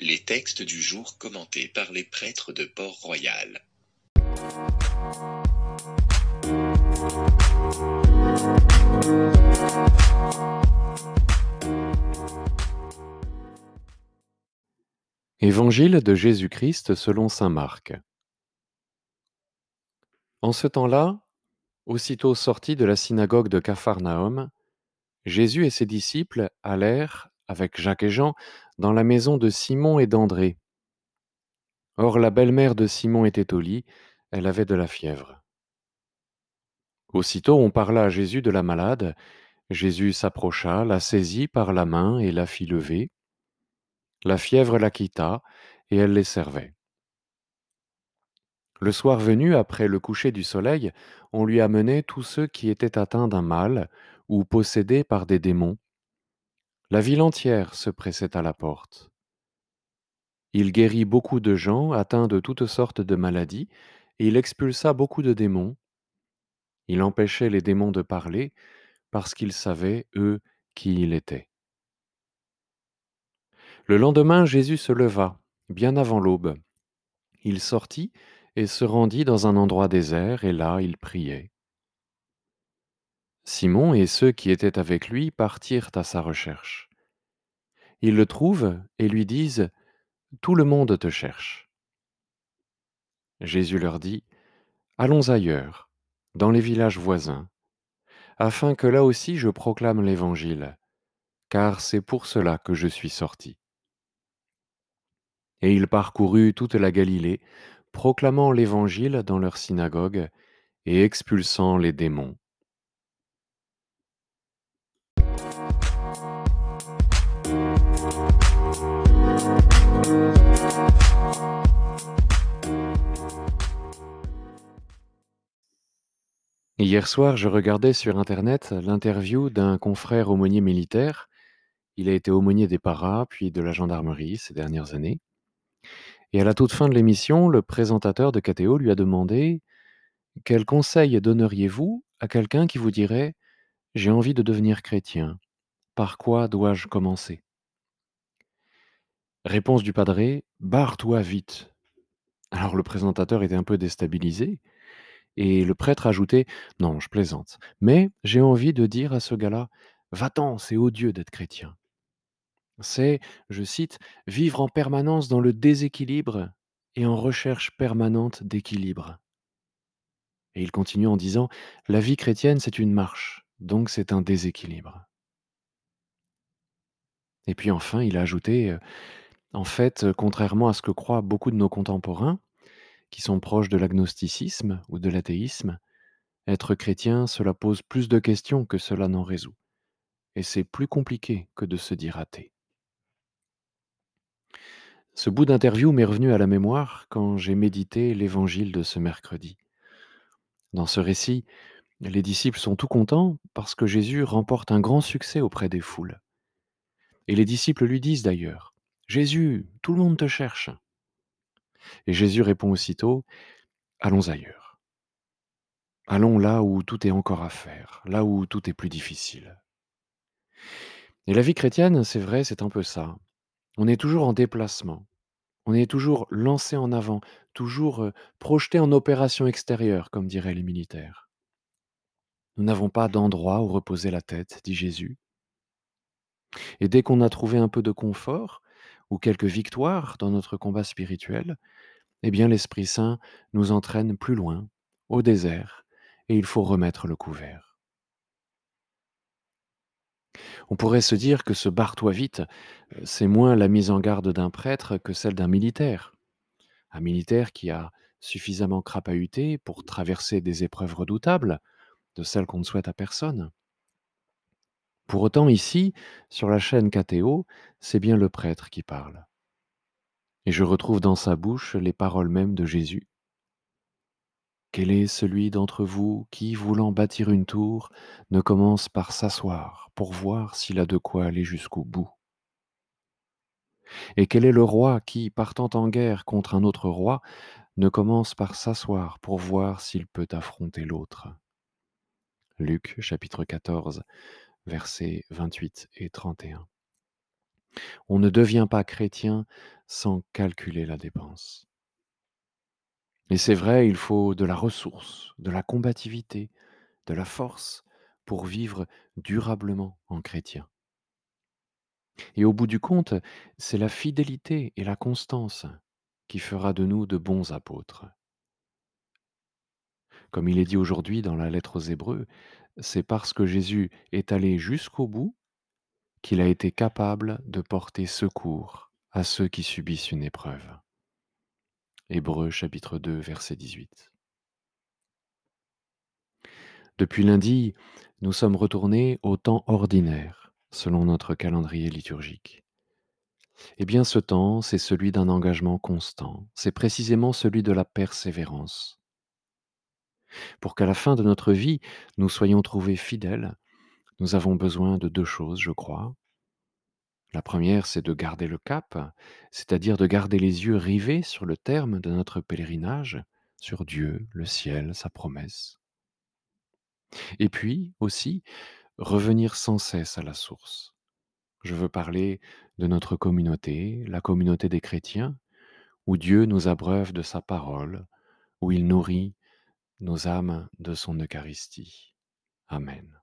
Les textes du jour commentés par les prêtres de Port-Royal. Évangile de Jésus-Christ selon saint Marc. En ce temps-là, aussitôt sortis de la synagogue de Capharnaüm, Jésus et ses disciples allèrent, avec Jacques et Jean, dans la maison de Simon et d'André. Or la belle-mère de Simon était au lit, elle avait de la fièvre. Aussitôt on parla à Jésus de la malade, Jésus s'approcha, la saisit par la main et la fit lever. La fièvre la quitta, et elle les servait. Le soir venu, après le coucher du soleil, on lui amenait tous ceux qui étaient atteints d'un mal ou possédés par des démons. La ville entière se pressait à la porte. Il guérit beaucoup de gens atteints de toutes sortes de maladies, et il expulsa beaucoup de démons. Il empêchait les démons de parler, parce qu'ils savaient, eux, qui il était. Le lendemain, Jésus se leva, bien avant l'aube. Il sortit et se rendit dans un endroit désert, et là il priait. Simon et ceux qui étaient avec lui partirent à sa recherche. Ils le trouvent et lui disent, Tout le monde te cherche. Jésus leur dit, Allons ailleurs, dans les villages voisins, afin que là aussi je proclame l'Évangile, car c'est pour cela que je suis sorti. Et il parcourut toute la Galilée, proclamant l'Évangile dans leur synagogue et expulsant les démons. Hier soir, je regardais sur Internet l'interview d'un confrère aumônier militaire. Il a été aumônier des paras, puis de la gendarmerie ces dernières années. Et à la toute fin de l'émission, le présentateur de KTO lui a demandé Quel conseil donneriez-vous à quelqu'un qui vous dirait J'ai envie de devenir chrétien Par quoi dois-je commencer? Réponse du padré Barre-toi vite. Alors le présentateur était un peu déstabilisé. Et le prêtre ajoutait Non, je plaisante. Mais j'ai envie de dire à ce gars-là Va-t'en, c'est odieux d'être chrétien. C'est, je cite, vivre en permanence dans le déséquilibre et en recherche permanente d'équilibre. Et il continue en disant La vie chrétienne, c'est une marche, donc c'est un déséquilibre. Et puis enfin, il a ajouté En fait, contrairement à ce que croient beaucoup de nos contemporains, qui sont proches de l'agnosticisme ou de l'athéisme, être chrétien, cela pose plus de questions que cela n'en résout. Et c'est plus compliqué que de se dire athée. Ce bout d'interview m'est revenu à la mémoire quand j'ai médité l'évangile de ce mercredi. Dans ce récit, les disciples sont tout contents parce que Jésus remporte un grand succès auprès des foules. Et les disciples lui disent d'ailleurs, Jésus, tout le monde te cherche. Et Jésus répond aussitôt, Allons ailleurs. Allons là où tout est encore à faire, là où tout est plus difficile. Et la vie chrétienne, c'est vrai, c'est un peu ça. On est toujours en déplacement. On est toujours lancé en avant, toujours euh, projeté en opération extérieure, comme diraient les militaires. Nous n'avons pas d'endroit où reposer la tête, dit Jésus. Et dès qu'on a trouvé un peu de confort ou quelques victoires dans notre combat spirituel, eh bien l'Esprit Saint nous entraîne plus loin, au désert, et il faut remettre le couvert. On pourrait se dire que ce barre-toi vite, euh, c'est moins la mise en garde d'un prêtre que celle d'un militaire. Un militaire qui a suffisamment crapahuté pour traverser des épreuves redoutables, de celles qu'on ne souhaite à personne. Pour autant, ici, sur la chaîne KTO, c'est bien le prêtre qui parle. Et je retrouve dans sa bouche les paroles mêmes de Jésus. Quel est celui d'entre vous qui, voulant bâtir une tour, ne commence par s'asseoir pour voir s'il a de quoi aller jusqu'au bout? Et quel est le roi qui, partant en guerre contre un autre roi, ne commence par s'asseoir pour voir s'il peut affronter l'autre? Luc chapitre 14, versets 28 et 31. On ne devient pas chrétien sans calculer la dépense. Et c'est vrai, il faut de la ressource, de la combativité, de la force pour vivre durablement en chrétien. Et au bout du compte, c'est la fidélité et la constance qui fera de nous de bons apôtres. Comme il est dit aujourd'hui dans la lettre aux Hébreux, c'est parce que Jésus est allé jusqu'au bout qu'il a été capable de porter secours à ceux qui subissent une épreuve. Hébreux chapitre 2 verset 18. Depuis lundi, nous sommes retournés au temps ordinaire, selon notre calendrier liturgique. Eh bien ce temps, c'est celui d'un engagement constant, c'est précisément celui de la persévérance. Pour qu'à la fin de notre vie, nous soyons trouvés fidèles, nous avons besoin de deux choses, je crois. La première, c'est de garder le cap, c'est-à-dire de garder les yeux rivés sur le terme de notre pèlerinage, sur Dieu, le ciel, sa promesse. Et puis aussi, revenir sans cesse à la source. Je veux parler de notre communauté, la communauté des chrétiens, où Dieu nous abreuve de sa parole, où il nourrit nos âmes de son Eucharistie. Amen.